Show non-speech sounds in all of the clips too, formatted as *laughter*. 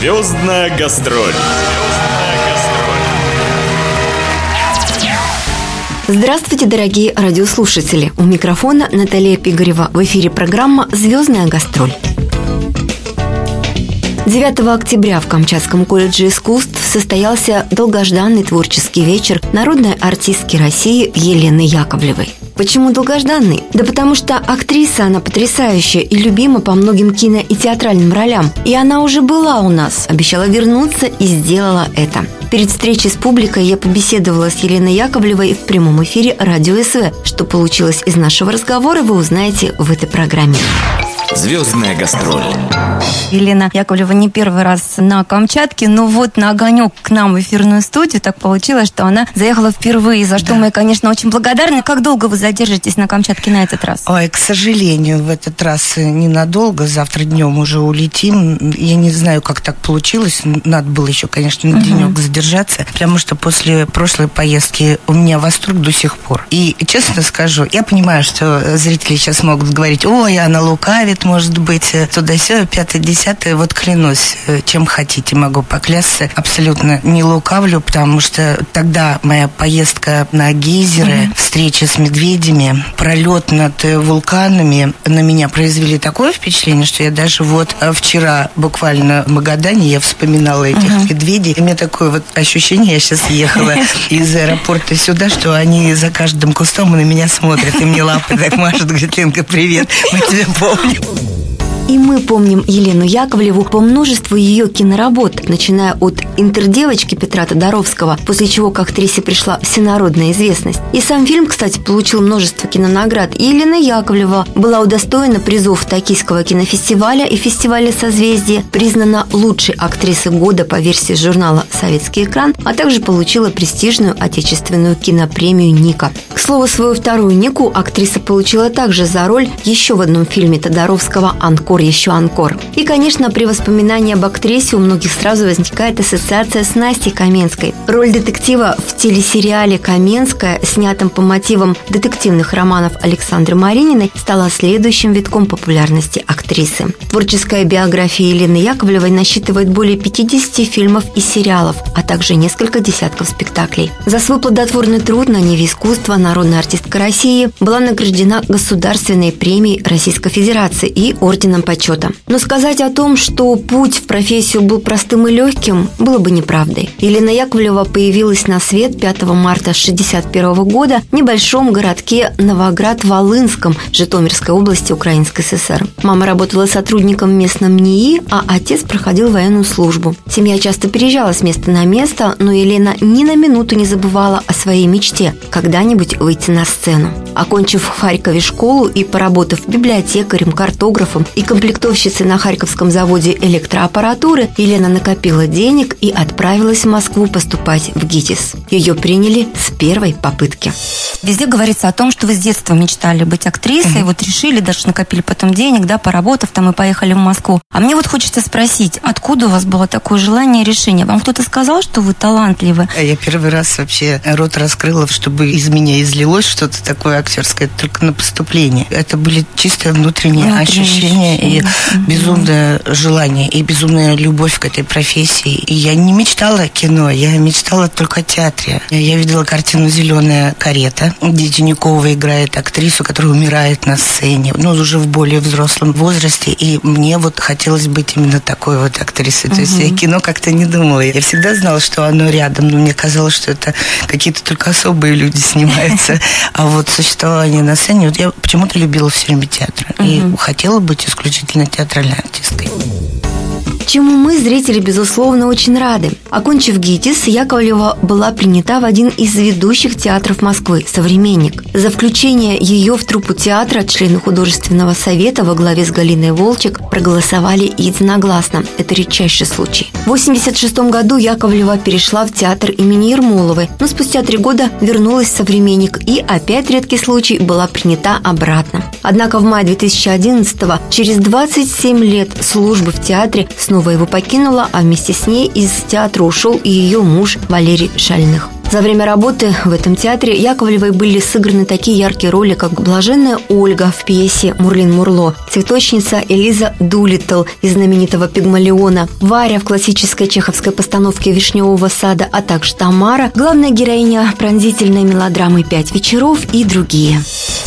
Звездная гастроль. Здравствуйте, дорогие радиослушатели! У микрофона Наталья Пигарева. В эфире программа «Звездная гастроль». 9 октября в Камчатском колледже искусств состоялся долгожданный творческий вечер народной артистки России Елены Яковлевой. Почему долгожданный? Да потому что актриса она потрясающая и любима по многим кино и театральным ролям. И она уже была у нас, обещала вернуться и сделала это. Перед встречей с публикой я побеседовала с Еленой Яковлевой в прямом эфире радио СВ. Что получилось из нашего разговора, вы узнаете в этой программе. Звездная гастроль. Елена Яковлева не первый раз на Камчатке, но вот на огонек к нам в эфирную студию так получилось, что она заехала впервые, за что да. мы, конечно, очень благодарны. Как долго вы задержитесь на Камчатке на этот раз? Ой, к сожалению, в этот раз ненадолго. Завтра днем уже улетим. Я не знаю, как так получилось. Надо было еще, конечно, на угу. денек задержаться, потому что после прошлой поездки у меня восторг до сих пор. И честно скажу, я понимаю, что зрители сейчас могут говорить, ой, она лукавит, лет, может быть, э, туда-сюда, пятое, десятое. Вот клянусь, э, чем хотите, могу поклясться. Абсолютно не лукавлю, потому что тогда моя поездка на гейзеры, mm-hmm. встреча с медведями, пролет над э, вулканами на меня произвели такое впечатление, что я даже вот вчера буквально в Магадане я вспоминала этих mm-hmm. медведей. И у меня такое вот ощущение, я сейчас ехала *laughs* из аэропорта сюда, что они за каждым кустом на меня смотрят, и мне лапы *laughs* так машут, говорит, Ленка, привет, мы тебя помним. Boom. И мы помним Елену Яковлеву по множеству ее киноработ, начиная от «Интердевочки» Петра Тодоровского, после чего к актрисе пришла всенародная известность. И сам фильм, кстати, получил множество кинонаград. И Елена Яковлева была удостоена призов Токийского кинофестиваля и фестиваля «Созвездие», признана лучшей актрисой года по версии журнала «Советский экран», а также получила престижную отечественную кинопремию «Ника». К слову, свою вторую «Нику» актриса получила также за роль еще в одном фильме Тодоровского «Анкор анкор, еще анкор. И, конечно, при воспоминании об актрисе у многих сразу возникает ассоциация с Настей Каменской. Роль детектива в телесериале «Каменская», снятом по мотивам детективных романов Александры Марининой, стала следующим витком популярности актрисы. Творческая биография Елены Яковлевой насчитывает более 50 фильмов и сериалов, а также несколько десятков спектаклей. За свой плодотворный труд на Неве искусства народная артистка России была награждена Государственной премией Российской Федерации и Орденом почета. Но сказать о том, что путь в профессию был простым и легким, было бы неправдой. Елена Яковлева появилась на свет 5 марта 1961 года в небольшом городке Новоград-Волынском Житомирской области Украинской ССР. Мама работала сотрудником местном НИИ, а отец проходил военную службу. Семья часто переезжала с места на место, но Елена ни на минуту не забывала о своей мечте – когда-нибудь выйти на сцену. Окончив в Харькове школу и поработав библиотекарем, картографом и комплектовщицей на Харьковском заводе электроаппаратуры, Елена накопила денег и отправилась в Москву поступать в ГИТИС. Ее приняли с первой попытки. Везде говорится о том, что вы с детства мечтали быть актрисой, mm-hmm. вот решили, даже накопили потом денег, да, поработав там и поехали в Москву. А мне вот хочется спросить, откуда у вас было такое желание и решение? Вам кто-то сказал, что вы талантливы? Я первый раз вообще рот раскрыла, чтобы из меня излилось что-то такое актерское, только на поступление. Это были чисто внутренние, внутренние ощущения, ощущения и безумное желание, и безумная любовь к этой профессии. И я не мечтала о кино, я мечтала только о театре. Я видела картину «Зеленая карета», где Тинякова играет актрису, которая умирает на сцене, ну, уже в более взрослом возрасте. И мне вот хотелось быть именно такой вот актрисой. То есть я кино как-то не думала. Я всегда знала, что оно рядом, но мне казалось, что это какие-то только особые люди снимаются. *laughs* А вот существование на сцене, вот я почему-то любила все время театр. И хотела быть исключительно театральной артисткой чему мы, зрители, безусловно, очень рады. Окончив ГИТИС, Яковлева была принята в один из ведущих театров Москвы – «Современник». За включение ее в труппу театра члены художественного совета во главе с Галиной Волчек проголосовали единогласно. Это редчайший случай. В 1986 году Яковлева перешла в театр имени Ермоловой, но спустя три года вернулась в «Современник» и, опять редкий случай, была принята обратно. Однако в мае 2011 через 27 лет службы в театре снова снова его покинула, а вместе с ней из театра ушел и ее муж Валерий Шальных. За время работы в этом театре Яковлевой были сыграны такие яркие роли, как «Блаженная Ольга» в пьесе «Мурлин Мурло», «Цветочница» Элиза Дулиттл из знаменитого «Пигмалиона», Варя в классической чеховской постановке «Вишневого сада», а также Тамара, главная героиня пронзительной мелодрамы «Пять вечеров» и другие.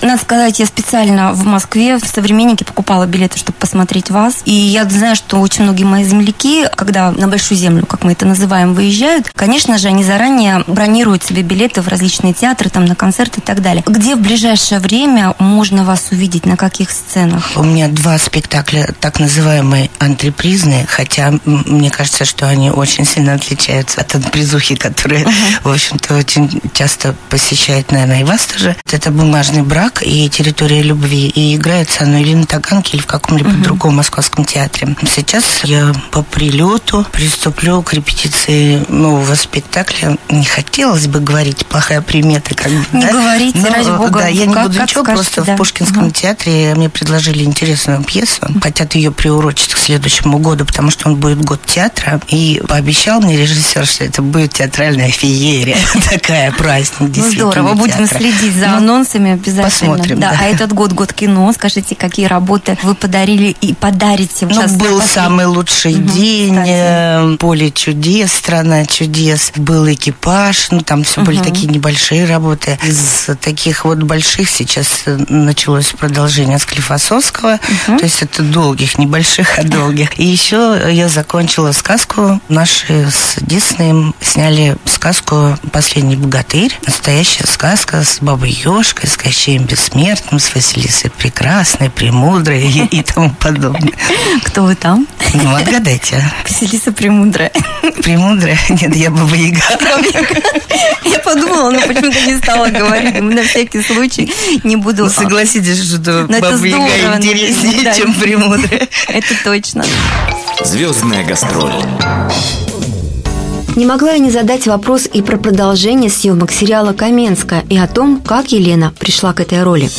Надо сказать, я специально в Москве в «Современнике» покупала билеты, чтобы посмотреть вас. И я знаю, что очень многие мои земляки, когда на Большую Землю, как мы это называем, выезжают, конечно же, они заранее бронируют себе билеты в различные театры, там, на концерты и так далее. Где в ближайшее время можно вас увидеть, на каких сценах? У меня два спектакля, так называемые антрепризные, хотя мне кажется, что они очень сильно отличаются от антрепризухи, которая, uh-huh. в общем-то, очень часто посещает, наверное, и вас тоже. Это «Бумажный брак» и «Территория любви». И играется оно или на Таганке, или в каком-либо uh-huh. другом московском театре. Сейчас я по прилету приступлю к репетиции нового спектакля. Не хотелось бы говорить плохая примета, как бы. Не да? говорите, Но, ради бога. Да, я не буду ничего, просто да. в Пушкинском угу. театре мне предложили интересную пьесу. Хотят ее приурочить к следующему году, потому что он будет год театра. И пообещал мне режиссер, что это будет театральная феерия. *laughs* Такая праздник, действительно. Здорово, будем следить за ну, анонсами обязательно. Посмотрим. Да, а этот год, год кино, скажите, какие работы вы подарили и подарите? Ну, был самый лучший день, э, поле чудес, страна чудес, был экипаж, ну, там все были такие небольшие работы. Из таких вот больших сейчас началось продолжение Склифосовского, то есть это долгих, небольших, а долгих. И еще я закончила сказку. Наши с Диснеем сняли сказку «Последний богатырь». Настоящая сказка с Бабой Ёшкой, с Кощеем Бессмертным, с Василисой Прекрасной, Премудрой и, и тому подобное. Кто вы там? Ну, отгадайте. Василиса Премудрая. Премудрая? Нет, я Баба Яга. *laughs* Я подумала, но почему-то не стала говорить. На всякий случай не буду... Ну, согласитесь, что Баба Яга интереснее, чем Премудрая. Это точно. Звездная гастроль. Не могла я не задать вопрос и про продолжение съемок сериала «Каменская» и о том, как Елена пришла к этой роли.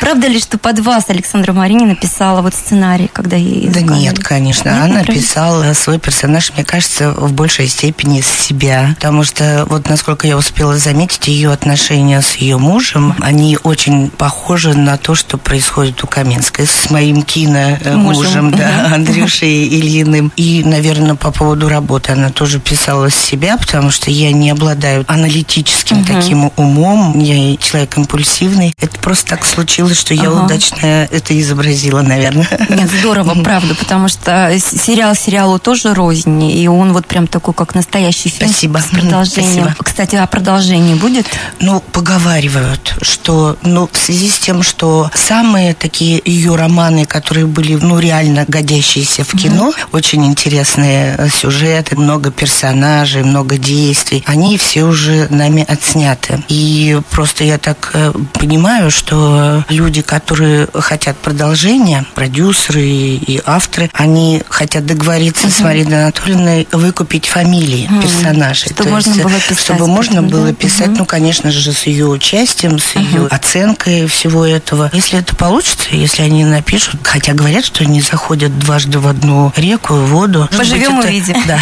Правда ли, что под вас Александра Марини написала вот сценарий, когда ей Да нет, конечно. Нет, Она писала свой персонаж, мне кажется, в большей степени с себя. Потому что, вот насколько я успела заметить, ее отношения с ее мужем, они очень похожи на то, что происходит у Каменской с моим кино э, мужем, да, *laughs* Андрюшей Ильиным. И, наверное, по поводу работы она тоже писала с себя, потому что я не обладаю аналитическим таким умом, я человек импульсивный. Это просто так случилось получилось, что я ага. удачно это изобразила, наверное. Нет, здорово, правда, потому что сериал сериалу тоже рознь, и он вот прям такой, как настоящий фильм Спасибо. с продолжением. Спасибо. Кстати, а продолжение будет? Ну, поговаривают, что, ну, в связи с тем, что самые такие ее романы, которые были, ну, реально годящиеся в кино, угу. очень интересные э, сюжеты, много персонажей, много действий, они все уже нами отсняты. И просто я так э, понимаю, что люди, которые хотят продолжения, продюсеры и авторы, они хотят договориться угу. с Мариной Анатольевной выкупить фамилии угу. персонажей. Что То можно есть, было писать. Чтобы можно было писать, угу. ну, конечно же, с ее участием, с угу. ее оценкой всего этого. Если это получится, если они напишут, хотя говорят, что они заходят дважды в одну реку, воду. Поживем увидим. *laughs* Да.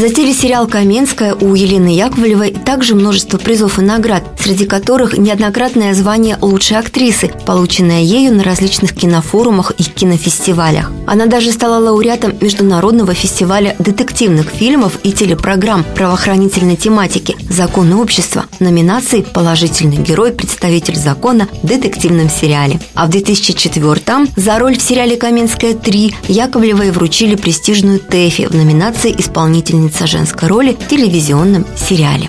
За телесериал «Каменская» у Елены Яковлевой также множество призов и наград, среди которых неоднократное звание лучшей актрисы, полученное ею на различных кинофорумах и кинофестивалях. Она даже стала лауреатом Международного фестиваля детективных фильмов и телепрограмм правоохранительной тематики «Законы общества» номинации «Положительный герой, представитель закона» в детективном сериале. А в 2004-м за роль в сериале «Каменская 3» Яковлевой вручили престижную ТЭФИ в номинации «Исполнительница исполнительница женской роли в телевизионном сериале.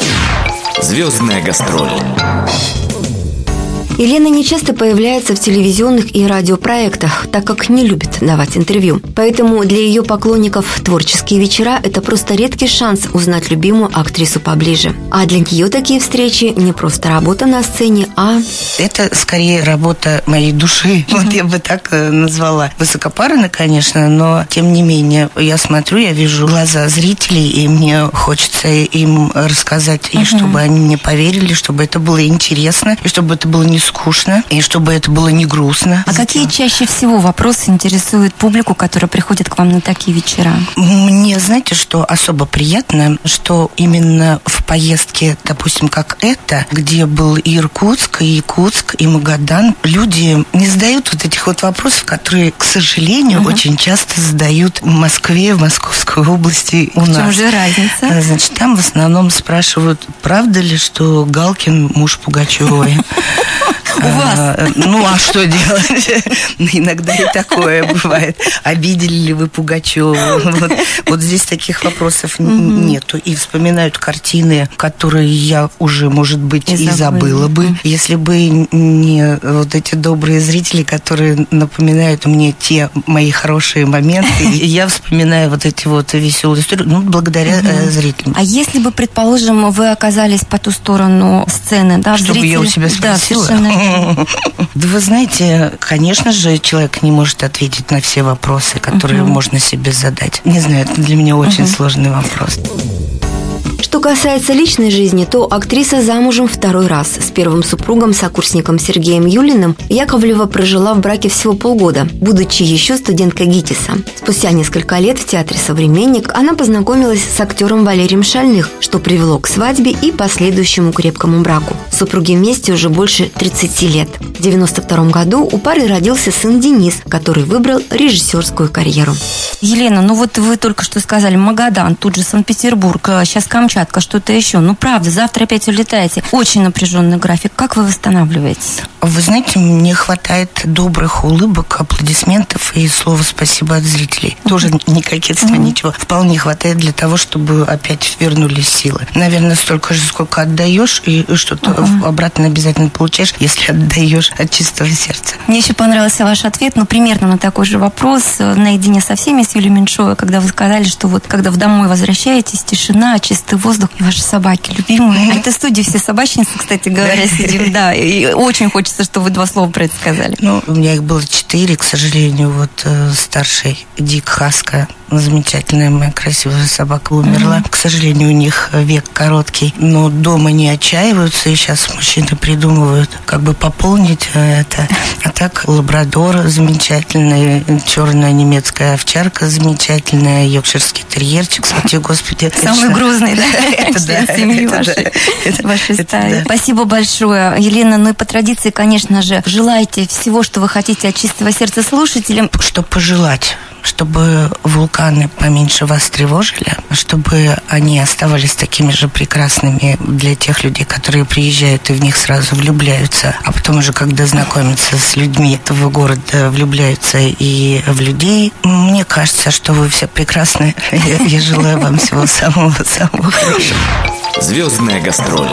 Звездная гастроль. Елена не часто появляется в телевизионных и радиопроектах, так как не любит давать интервью. Поэтому для ее поклонников творческие вечера – это просто редкий шанс узнать любимую актрису поближе. А для нее такие встречи не просто работа на сцене, а... Это скорее работа моей души, *laughs* вот я бы так э, назвала. Высокопарно, конечно, но тем не менее, я смотрю, я вижу глаза зрителей, и мне хочется им рассказать, и чтобы они мне поверили, чтобы это было интересно, и чтобы это было не скучно, и чтобы это было не грустно. А какие чаще всего вопросы интересуют публику, которая приходит к вам на такие вечера? Мне, знаете, что особо приятно, что именно в поездке, допустим, как это, где был и Иркутск, и Якутск, и Магадан, люди не задают вот этих вот вопросов, которые, к сожалению, uh-huh. очень часто задают в Москве, в Московской области у в нас. чем же разница? Значит, там в основном спрашивают, правда ли, что Галкин муж Пугачевой? *laughs* У вас? А, ну, а что делать? *laughs* Иногда и такое бывает. Обидели ли вы Пугачеву? Вот, вот здесь таких вопросов нету. И вспоминают картины, которые я уже, может быть, и, забыла бы, если бы не вот эти добрые зрители, которые напоминают мне те мои хорошие моменты. И *laughs* я вспоминаю вот эти вот веселые истории, ну, благодаря э, зрителям. А если бы, предположим, вы оказались по ту сторону сцены, да, Чтобы зритель... я у себя спросила? Да, совершенно Да вы знаете, конечно же, человек не может ответить на все вопросы, которые можно себе задать. Не знаю, это для меня очень сложный вопрос. Что касается личной жизни, то актриса замужем второй раз. С первым супругом, сокурсником Сергеем Юлиным, Яковлева прожила в браке всего полгода, будучи еще студенткой ГИТИСа. Спустя несколько лет в театре «Современник» она познакомилась с актером Валерием Шальных, что привело к свадьбе и последующему крепкому браку. Супруги вместе уже больше 30 лет. В 1992 году у пары родился сын Денис, который выбрал режиссерскую карьеру. Елена, ну вот вы только что сказали Магадан, тут же Санкт-Петербург, сейчас Камчатка. Камчатка, что-то еще. Ну, правда, завтра опять улетаете. Очень напряженный график. Как вы восстанавливаетесь? Вы знаете, мне хватает добрых улыбок, аплодисментов и слова спасибо от зрителей. Тоже *laughs* не кокетство, ничего. Вполне хватает для того, чтобы опять вернулись силы. Наверное, столько же, сколько отдаешь, и что-то обратно обязательно получаешь, если отдаешь от чистого сердца. Мне еще понравился ваш ответ, ну, примерно на такой же вопрос, э, наедине со всеми, с Юлией Меньшовой, когда вы сказали, что вот, когда в домой возвращаетесь, тишина, чистый воздух и ваши собаки любимые. *laughs* А это студии все собачницы, кстати говоря, сидим, да. И очень хочется, чтобы вы два слова про это сказали. Ну, у меня их было четыре, к сожалению. Вот э, старший Дик Хаска, замечательная моя красивая собака умерла. Mm-hmm. К сожалению, у них век короткий, но дома не отчаиваются, и сейчас мужчины придумывают, как бы пополнить э, это. А так лабрадор замечательный, черная немецкая овчарка замечательная, йоркширский терьерчик, кстати, господи. Самый грузный, да? *laughs* Это да. семьи вашей, вашей стаи. Спасибо большое. Елена, ну и по традиции, конечно же, желайте всего, что вы хотите от чистого сердца слушателям. Что пожелать? чтобы вулканы поменьше вас тревожили, чтобы они оставались такими же прекрасными для тех людей, которые приезжают и в них сразу влюбляются, а потом уже, когда знакомятся с людьми этого города, влюбляются и в людей. Мне кажется, что вы все прекрасны. Я, я желаю вам всего самого-самого хорошего. Звездная гастроль.